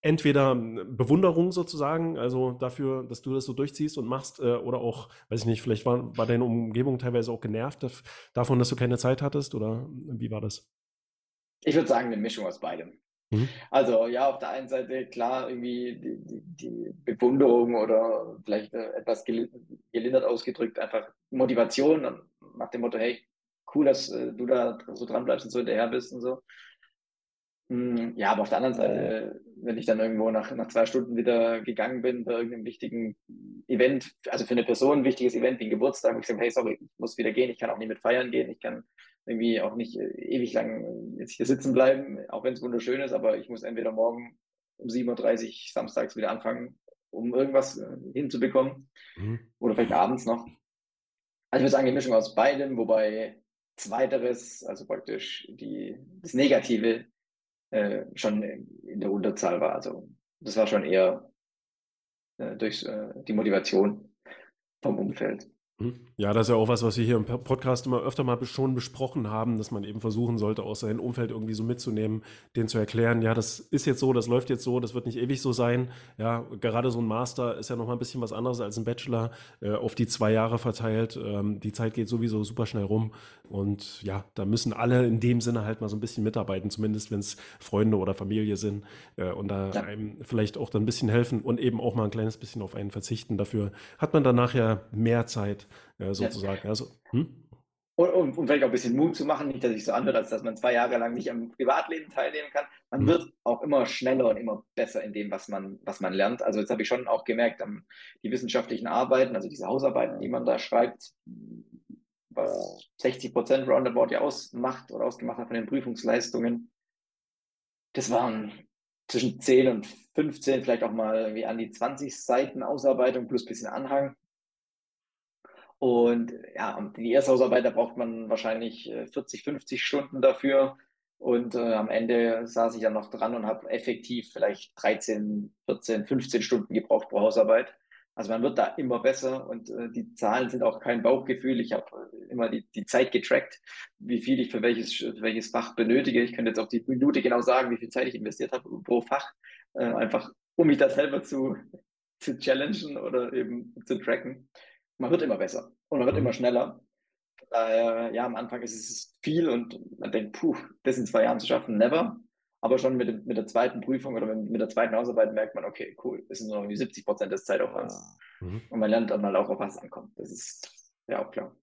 entweder Bewunderung sozusagen, also dafür, dass du das so durchziehst und machst, äh, oder auch, weiß ich nicht, vielleicht war, war deine Umgebung teilweise auch genervt davon, dass du keine Zeit hattest, oder wie war das? Ich würde sagen, eine Mischung aus beidem. Mhm. Also ja, auf der einen Seite klar irgendwie die, die, die Bewunderung oder vielleicht äh, etwas gelindert ausgedrückt, einfach Motivation nach dem Motto, hey, cool, dass äh, du da so dran bleibst und so hinterher bist und so. Hm, ja, aber auf der anderen Seite, wenn ich dann irgendwo nach, nach zwei Stunden wieder gegangen bin bei irgendeinem wichtigen Event, also für eine Person ein wichtiges Event wie ein Geburtstag, wo ich sage, hey, sorry, ich muss wieder gehen, ich kann auch nicht mit feiern gehen, ich kann irgendwie auch nicht äh, ewig lang jetzt hier sitzen bleiben, auch wenn es wunderschön ist, aber ich muss entweder morgen um 7.30 Uhr samstags wieder anfangen, um irgendwas äh, hinzubekommen. Mhm. Oder vielleicht abends noch. Also ich würde sagen, die Mischung aus beidem, wobei zweiteres, also praktisch die, das Negative, äh, schon in der Unterzahl war. Also das war schon eher äh, durch äh, die Motivation vom Umfeld. Mhm. Ja, das ist ja auch was, was wir hier im Podcast immer öfter mal schon besprochen haben, dass man eben versuchen sollte, auch sein Umfeld irgendwie so mitzunehmen, denen zu erklären, ja, das ist jetzt so, das läuft jetzt so, das wird nicht ewig so sein. Ja, gerade so ein Master ist ja noch mal ein bisschen was anderes als ein Bachelor, äh, auf die zwei Jahre verteilt. Ähm, die Zeit geht sowieso super schnell rum. Und ja, da müssen alle in dem Sinne halt mal so ein bisschen mitarbeiten, zumindest wenn es Freunde oder Familie sind äh, und da ja. einem vielleicht auch dann ein bisschen helfen und eben auch mal ein kleines bisschen auf einen verzichten. Dafür hat man dann nachher mehr Zeit äh, sozusagen. Ja. Also, hm? und, und, und, vielleicht auch ein bisschen Mut zu machen, nicht, dass sich so anhört, als dass man zwei Jahre lang nicht am Privatleben teilnehmen kann. Man hm. wird auch immer schneller und immer besser in dem, was man, was man lernt. Also jetzt habe ich schon auch gemerkt, die wissenschaftlichen Arbeiten, also diese Hausarbeiten, die man da schreibt, 60 Prozent roundabout ja ausmacht oder ausgemacht hat von den Prüfungsleistungen. Das waren zwischen 10 und 15, vielleicht auch mal irgendwie an die 20 Seiten Ausarbeitung plus ein bisschen Anhang. Und ja, die erste Hausarbeit, da braucht man wahrscheinlich 40, äh, 50 Stunden dafür. Und äh, am Ende saß ich dann noch dran und habe effektiv vielleicht 13, 14, 15 Stunden gebraucht pro Hausarbeit. Also man wird da immer besser und äh, die Zahlen sind auch kein Bauchgefühl. Ich habe äh, immer die, die Zeit getrackt, wie viel ich für welches, für welches Fach benötige. Ich könnte jetzt auf die Minute genau sagen, wie viel Zeit ich investiert habe pro Fach, äh, einfach um mich da selber zu, zu challengen oder eben zu tracken. Man wird immer besser und man wird mhm. immer schneller. Daher, ja, am Anfang ist es viel und man denkt, puh, das in zwei Jahren zu schaffen, never. Aber schon mit, dem, mit der zweiten Prüfung oder mit der zweiten Hausarbeit merkt man, okay, cool, das sind nur noch 70 Prozent des Zeitaufwands. Mhm. Und man lernt dann mal auch, auf was ankommt. Das ist ja auch klar.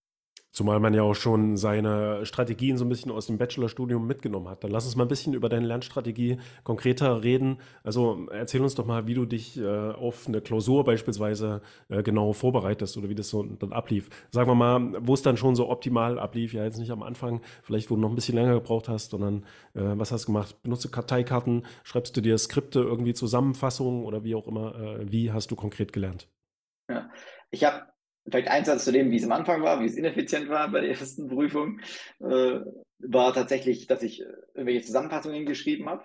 Zumal man ja auch schon seine Strategien so ein bisschen aus dem Bachelorstudium mitgenommen hat. Dann lass uns mal ein bisschen über deine Lernstrategie konkreter reden. Also erzähl uns doch mal, wie du dich äh, auf eine Klausur beispielsweise äh, genau vorbereitest oder wie das so dann ablief. Sagen wir mal, wo es dann schon so optimal ablief, ja jetzt nicht am Anfang, vielleicht wo du noch ein bisschen länger gebraucht hast, sondern äh, was hast du gemacht? Benutzt du Karteikarten? Schreibst du dir Skripte, irgendwie Zusammenfassungen oder wie auch immer? Äh, wie hast du konkret gelernt? Ja, ich habe vielleicht ein Satz zu dem, wie es am Anfang war, wie es ineffizient war bei der ersten Prüfung, äh, war tatsächlich, dass ich äh, irgendwelche Zusammenfassungen geschrieben habe,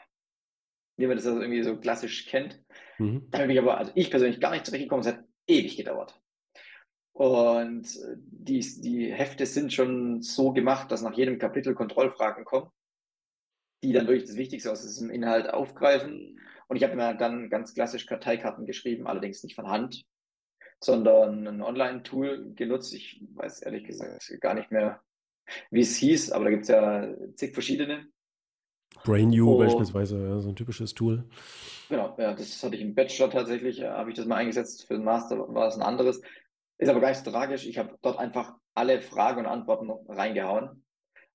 wie man das also irgendwie so klassisch kennt. Mhm. Da habe ich aber, also ich persönlich gar nicht zurechtgekommen, es hat ewig gedauert. Und äh, die, die Hefte sind schon so gemacht, dass nach jedem Kapitel Kontrollfragen kommen, die dann wirklich das Wichtigste aus diesem Inhalt aufgreifen. Und ich habe mir dann ganz klassisch Karteikarten geschrieben, allerdings nicht von Hand, sondern ein Online-Tool genutzt. Ich weiß ehrlich gesagt gar nicht mehr, wie es hieß, aber da gibt es ja zig verschiedene. BrainU oh, beispielsweise, so ein typisches Tool. Genau, ja, das hatte ich im Bachelor tatsächlich, äh, habe ich das mal eingesetzt, für den Master war es ein anderes. Ist aber gar nicht so tragisch. Ich habe dort einfach alle Fragen und Antworten reingehauen.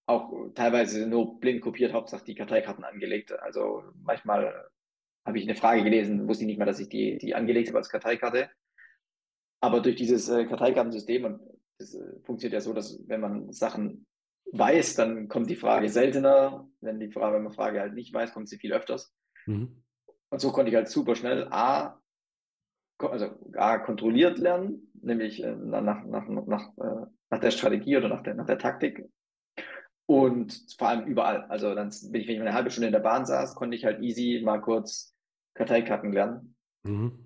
Auch teilweise nur blind kopiert, Hauptsache die Karteikarten angelegt. Also manchmal habe ich eine Frage gelesen, wusste ich nicht mehr, dass ich die, die angelegt habe als Karteikarte. Aber durch dieses äh, Karteikartensystem, und das äh, funktioniert ja so, dass wenn man Sachen weiß, dann kommt die Frage seltener. Wenn die Frage, wenn man Frage halt nicht weiß, kommt sie viel öfters. Mhm. Und so konnte ich halt super schnell A, also A kontrolliert lernen, nämlich äh, nach, nach, nach, äh, nach der Strategie oder nach der, nach der Taktik. Und vor allem überall. Also dann bin ich, wenn ich eine halbe Stunde in der Bahn saß, konnte ich halt easy mal kurz Karteikarten lernen. Mhm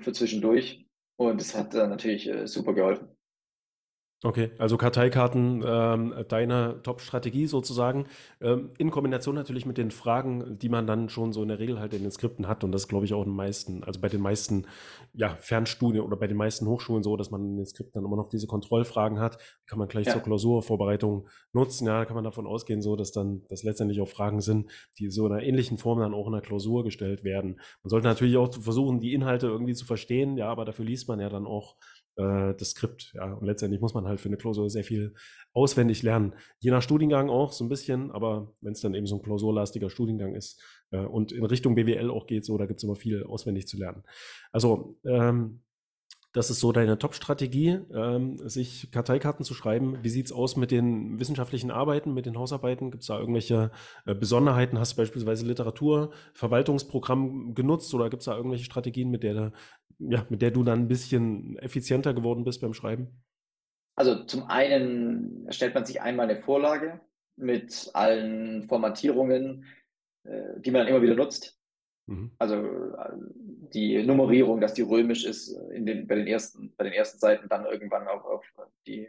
für zwischendurch. Und es hat äh, natürlich äh, super geholfen. Okay, also Karteikarten, ähm, deine Top-Strategie sozusagen, ähm, in Kombination natürlich mit den Fragen, die man dann schon so in der Regel halt in den Skripten hat und das glaube ich auch in den meisten, also bei den meisten ja, Fernstudien oder bei den meisten Hochschulen so, dass man in den Skripten dann immer noch diese Kontrollfragen hat, kann man gleich ja. zur Klausurvorbereitung nutzen, ja, kann man davon ausgehen so, dass dann das letztendlich auch Fragen sind, die so in einer ähnlichen Form dann auch in der Klausur gestellt werden. Man sollte natürlich auch versuchen, die Inhalte irgendwie zu verstehen, ja, aber dafür liest man ja dann auch äh, das Skript. Ja, und letztendlich muss man halt für eine Klausur sehr viel auswendig lernen. Je nach Studiengang auch so ein bisschen, aber wenn es dann eben so ein klausurlastiger Studiengang ist äh, und in Richtung BWL auch geht, so, da gibt es immer viel auswendig zu lernen. Also ähm, das ist so deine Top-Strategie, ähm, sich Karteikarten zu schreiben. Wie sieht es aus mit den wissenschaftlichen Arbeiten, mit den Hausarbeiten? Gibt es da irgendwelche äh, Besonderheiten? Hast du beispielsweise Literatur, Verwaltungsprogramm genutzt oder gibt es da irgendwelche Strategien, mit der, ja, mit der du dann ein bisschen effizienter geworden bist beim Schreiben? Also zum einen erstellt man sich einmal eine Vorlage mit allen Formatierungen, äh, die man dann immer wieder nutzt. Mhm. Also äh, die Nummerierung, dass die römisch ist äh, in den, bei, den ersten, bei den ersten Seiten, dann irgendwann auch auf die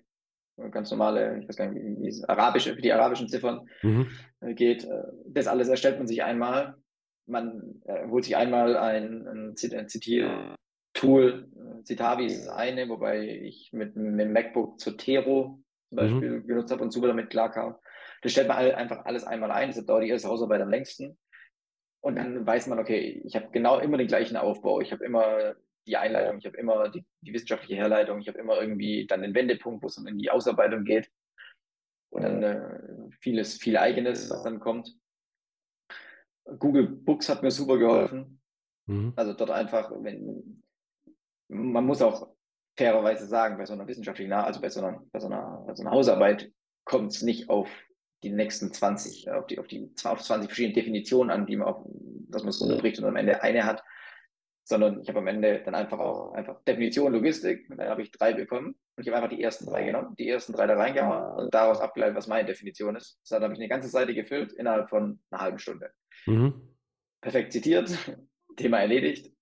ganz normale, ich weiß gar nicht, wie, wie arabische, wie die arabischen Ziffern mhm. Äh, geht. Das alles erstellt man sich einmal. Man holt sich einmal ein, ein, Zitier-Tool. Citavi ist das eine, wobei ich mit, mit dem MacBook Zotero zum mhm. Beispiel mhm. genutzt habe und super damit klarkam. Das stellt man einfach alles einmal ein. Das dauert die erste Hausarbeit am längsten. Und dann weiß man, okay, ich habe genau immer den gleichen Aufbau. Ich habe immer die Einleitung, ich habe immer die, die, wissenschaftliche Herleitung, ich habe immer irgendwie dann den Wendepunkt, wo es dann in die Ausarbeitung geht. Und dann äh, vieles, viel Eigenes, was dann kommt. Google Books hat mir super geholfen. Mhm. Also dort einfach, wenn man muss auch fairerweise sagen, bei so einer wissenschaftlichen, also bei so einer, bei so einer, bei so einer Hausarbeit kommt es nicht auf die nächsten 20, äh, auf die, auf die auf 20 verschiedene Definitionen an, die man auf, dass man es runterbricht und am Ende eine hat, sondern ich habe am Ende dann einfach auch einfach Definition Logistik, da habe ich drei bekommen und ich habe einfach die ersten drei genommen, die ersten drei da reingehauen und daraus abgeleitet, was meine Definition ist. So, dann habe ich eine ganze Seite gefüllt innerhalb von einer halben Stunde. Mhm. Perfekt zitiert, Thema erledigt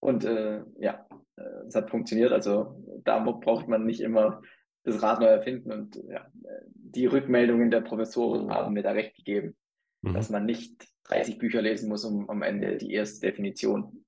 und äh, ja, äh, es hat funktioniert. Also da braucht man nicht immer das Rad neu erfinden. Und ja, die Rückmeldungen der Professoren haben mir da recht gegeben, mhm. dass man nicht 30 Bücher lesen muss, um am Ende die erste Definition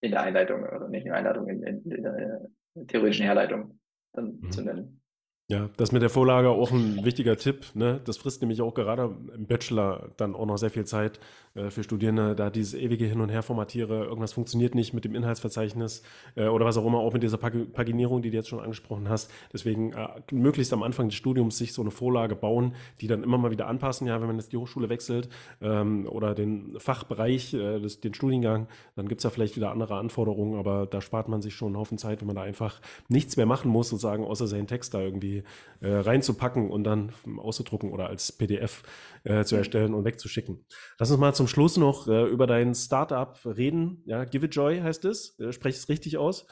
in der Einleitung oder nicht in der Einleitung, in, in, in der theoretischen Herleitung dann mhm. zu nennen. Ja, das mit der Vorlage auch ein wichtiger Tipp. Ne? Das frisst nämlich auch gerade im Bachelor dann auch noch sehr viel Zeit äh, für Studierende, da dieses ewige Hin- und Her-Formatiere, irgendwas funktioniert nicht mit dem Inhaltsverzeichnis äh, oder was auch immer, auch mit dieser Pag Paginierung, die du jetzt schon angesprochen hast. Deswegen äh, möglichst am Anfang des Studiums sich so eine Vorlage bauen, die dann immer mal wieder anpassen. Ja, wenn man jetzt die Hochschule wechselt ähm, oder den Fachbereich, äh, des, den Studiengang, dann gibt es ja vielleicht wieder andere Anforderungen, aber da spart man sich schon einen Haufen Zeit, wenn man da einfach nichts mehr machen muss, sozusagen, außer seinen Text da irgendwie äh, reinzupacken und dann auszudrucken oder als PDF äh, zu erstellen und wegzuschicken. Lass uns mal zum Schluss noch äh, über dein Startup reden. Ja, Give It Joy heißt es. Äh, spreche ich es richtig aus?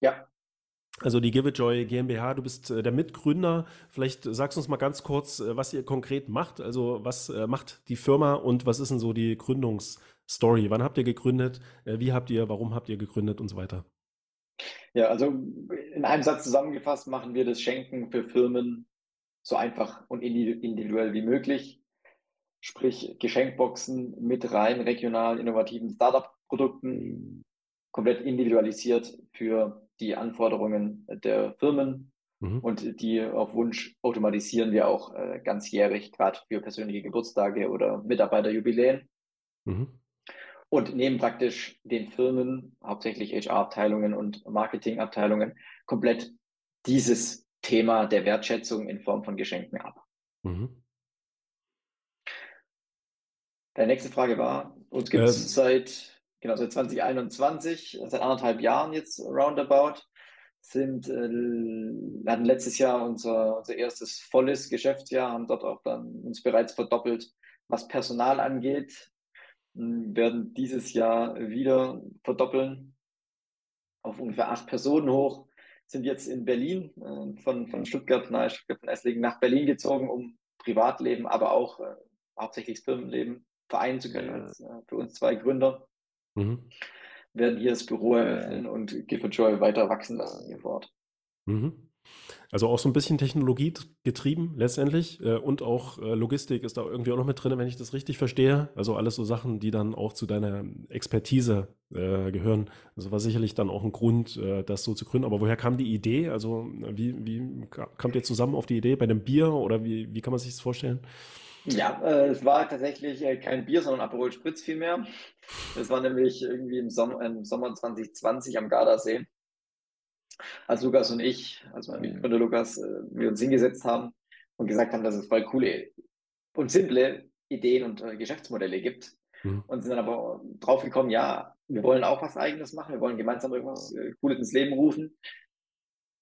Ja. Also die Give It Joy GmbH, du bist äh, der Mitgründer. Vielleicht sagst du uns mal ganz kurz, äh, was ihr konkret macht. Also was macht die Firma und was ist denn so die Gründungsstory? Wann habt ihr gegründet? Wie habt ihr, warum habt ihr gegründet und so weiter? Ja, also in einem Satz zusammengefasst machen wir das Schenken für Firmen so einfach und individuell wie möglich. Sprich Geschenkboxen mit rein regionalen, innovativen Startup-Produkten, komplett individualisiert für die Anforderungen der Firmen. Mhm. Und die auf Wunsch automatisieren wir auch äh, ganzjährig, gerade für persönliche Geburtstage oder Mitarbeiterjubiläen. Mhm und nehmen praktisch den Firmen, hauptsächlich HR-Abteilungen und Marketing-Abteilungen, komplett dieses Thema der Wertschätzung in Form von Geschenken ab. Mhm. Deine nächste Frage war, uns gibt es ähm. seit, genau, seit 2021, seit anderthalb Jahren jetzt roundabout, sind, äh, hatten letztes Jahr unser, unser erstes volles Geschäftsjahr, haben dort auch dann uns bereits verdoppelt, was Personal angeht, werden dieses Jahr wieder verdoppeln auf ungefähr acht Personen hoch, sind jetzt in Berlin äh, von, von Stuttgart, nahe Stuttgart von Esslingen nach Berlin gezogen, um Privatleben, aber auch äh, hauptsächlich das Firmenleben vereinen zu können als äh, für uns zwei Gründer. Mhm. Werden hier das Büro eröffnen und Give Joy weiter wachsen lassen hier vor Ort. Mhm. Also auch so ein bisschen Technologie getrieben letztendlich äh, und auch äh, Logistik ist da irgendwie auch noch mit drin, wenn ich das richtig verstehe. Also alles so Sachen, die dann auch zu deiner Expertise äh, gehören. Also war sicherlich dann auch ein Grund, äh, das so zu gründen. Aber woher kam die Idee? Also wie, wie kamt ihr zusammen auf die Idee bei dem Bier oder wie, wie kann man sich das vorstellen? Ja, äh, es war tatsächlich äh, kein Bier, sondern Aperol Spritz vielmehr. Es war nämlich irgendwie im Sommer, im Sommer 2020 am Gardasee als Lukas und ich, also mein Mitgründer Lukas, äh, wir uns hingesetzt haben und gesagt haben, dass es voll coole und simple Ideen und äh, Geschäftsmodelle gibt. Mhm. Und sind dann aber drauf gekommen, ja, wir wollen auch was Eigenes machen, wir wollen gemeinsam irgendwas äh, Cooles ins Leben rufen.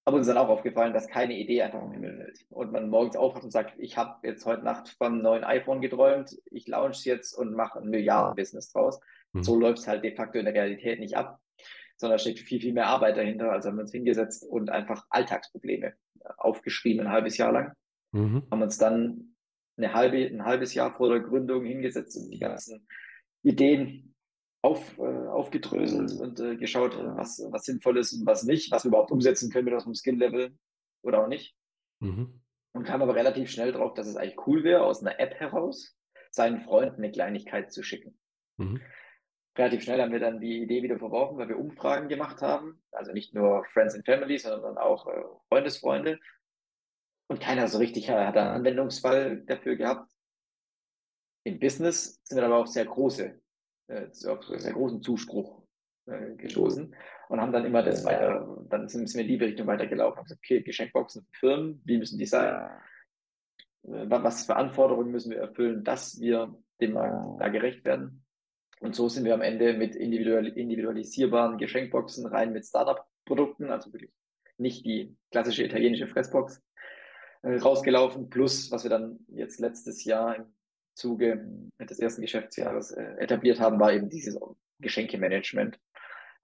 Aber uns ist dann auch aufgefallen, dass keine Idee einfach im Himmel fällt. Und man morgens aufwacht und sagt, ich habe jetzt heute Nacht vom neuen iPhone geträumt, ich launch es jetzt und mache ein Milliarden-Business draus. Mhm. So läuft es halt de facto in der Realität nicht ab sondern steckt viel, viel mehr Arbeit dahinter. Also haben wir uns hingesetzt und einfach Alltagsprobleme äh, aufgeschrieben, ein halbes Jahr lang. Mhm. Haben uns dann eine halbe, ein halbes Jahr vor der Gründung hingesetzt und die ganzen Ideen auf, äh, aufgedröselt und äh, geschaut, was, was sinnvoll ist und was nicht, was wir überhaupt umsetzen können mit unserem Skill-Level oder auch nicht. Mhm. Und kam aber relativ schnell drauf, dass es eigentlich cool wäre, aus einer App heraus seinen Freunden eine Kleinigkeit zu schicken. Mhm. Relativ schnell haben wir dann die Idee wieder verworfen, weil wir Umfragen gemacht haben. Also nicht nur Friends and Family, sondern auch äh, Freundesfreunde. Und keiner so richtig hat einen Anwendungsfall dafür gehabt. Im Business sind wir aber auch sehr große, äh, auf sehr großen Zuspruch äh, gestoßen und haben dann immer das weiter, dann sind wir in die Richtung weitergelaufen. Haben gesagt, okay, Geschenkboxen für Firmen, wie müssen die sein? Äh, was für Anforderungen müssen wir erfüllen, dass wir dem Markt da gerecht werden? Und so sind wir am Ende mit individual, individualisierbaren Geschenkboxen rein mit Startup-Produkten, also wirklich nicht die klassische italienische Fressbox, äh, rausgelaufen. Plus, was wir dann jetzt letztes Jahr im Zuge des ersten Geschäftsjahres äh, etabliert haben, war eben dieses Geschenkemanagement.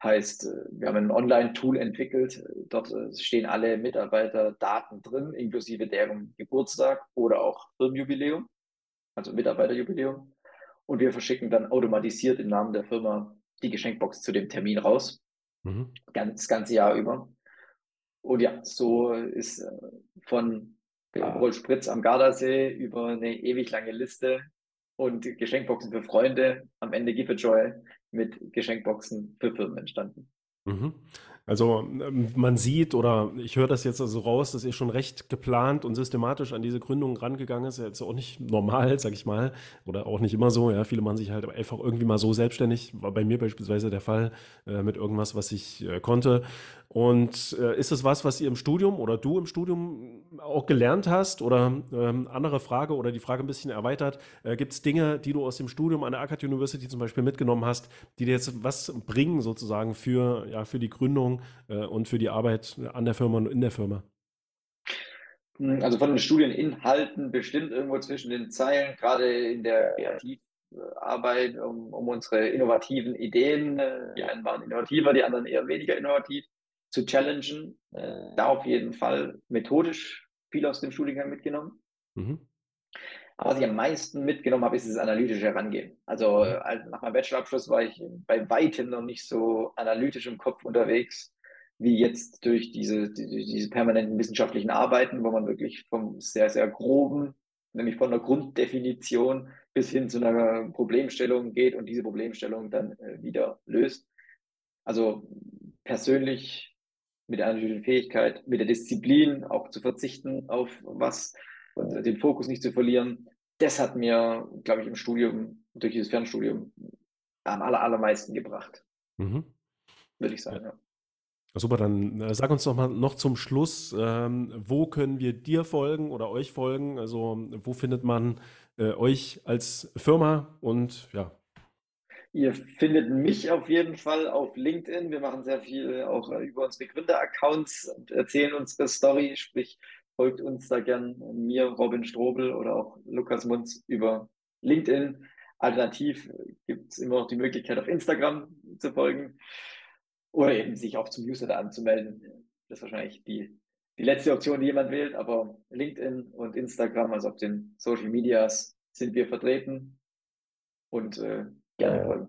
Heißt, äh, wir haben ein Online-Tool entwickelt. Dort äh, stehen alle Mitarbeiterdaten drin, inklusive deren Geburtstag oder auch Firmenjubiläum, also Mitarbeiterjubiläum. Und wir verschicken dann automatisiert im Namen der Firma die Geschenkbox zu dem Termin raus. Mhm. Das ganze Jahr über. Und ja, so ist äh, von Roll Spritz am Gardasee über eine ewig lange Liste und Geschenkboxen für Freunde. Am Ende Give a Joy mit Geschenkboxen für Firmen entstanden. Mhm. Also ähm, man sieht oder ich höre das jetzt also raus, dass ihr schon recht geplant und systematisch an diese Gründung rangegangen ist. Jetzt auch nicht normal, sag ich mal, oder auch nicht immer so. Ja, viele machen sich halt einfach irgendwie mal so selbstständig. War bei mir beispielsweise der Fall äh, mit irgendwas, was ich äh, konnte. Und äh, ist es was, was ihr im Studium oder du im Studium auch gelernt hast? Oder ähm, andere Frage oder die Frage ein bisschen erweitert, äh, gibt es Dinge, die du aus dem Studium an der Akkad University zum Beispiel mitgenommen hast, die dir jetzt was bringen sozusagen für, ja, für die Gründung äh, und für die Arbeit an der Firma und in der Firma? Hm, also von den Studieninhalten bestimmt irgendwo zwischen den Zeilen, gerade in der Kreativarbeit um, um unsere innovativen Ideen. Äh, die einen waren innovativer, die anderen eher weniger innovativ zu challengen. Äh, da auf jeden Fall methodisch viel aus dem Studiengang mitgenommen. Mhm. Aber was ich am meisten mitgenommen habe, ist das analytische Herangehen. Also äh, nach meinem Bachelorabschluss war ich bei weitem noch nicht so analytisch im Kopf unterwegs, wie jetzt durch diese, die, diese permanenten wissenschaftlichen Arbeiten, wo man wirklich vom sehr, sehr groben, nämlich von der Grunddefinition bis hin zu einer Problemstellung geht und diese Problemstellung dann äh, wieder löst. Also persönlich mit der analytischen Fähigkeit, mit der Disziplin auch zu verzichten auf was und den Fokus nicht zu verlieren. Das hat mir, glaube ich, im Studium, durch dieses Fernstudium am aller, allermeisten gebracht. Mhm. Würde ich sagen, ja. ja. Super, dann äh, sag uns doch mal noch zum Schluss, ähm, wo können wir dir folgen oder euch folgen? Also wo findet man äh, euch als Firma und ja, Ihr findet mich auf jeden Fall auf LinkedIn. Wir machen sehr viel auch äh, über unsere Gründer-Accounts und erzählen unsere Story, sprich folgt uns da gern mir, Robin Strobel oder auch Lukas Munz über LinkedIn. Alternativ gibt es immer noch die Möglichkeit, auf Instagram zu folgen oder eben sich auch zum Newsletter anzumelden. Das ist wahrscheinlich die, die letzte Option, die jemand wählt, aber LinkedIn und Instagram, also auf den Social Medias, sind wir vertreten. Und äh, gerne folgen.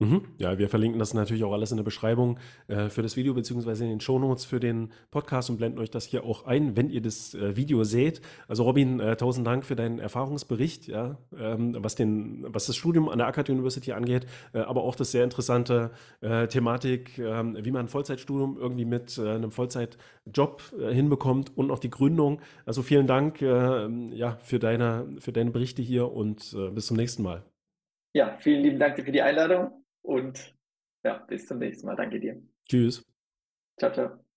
Mhm. Ja, wir verlinken das natürlich auch alles in der Beschreibung äh, für das Video beziehungsweise in den Shownotes für den Podcast und blenden euch das hier auch ein, wenn ihr das äh, Video seht. Also Robin, äh, tausend Dank für deinen Erfahrungsbericht, ja, ähm, was, den, was das Studium an der Akkad University angeht, äh, aber auch das sehr interessante äh, Thematik, ähm, wie man ein Vollzeitstudium irgendwie mit äh, einem Vollzeitjob hinbekommt und auch die Gründung. Also vielen Dank ja, für, deine, für deine Berichte hier und bis zum nächsten Mal. Ja, vielen lieben Dank für die Einladung und ja, bis zum nächsten Mal. Danke dir. Tschüss. Ciao, ciao.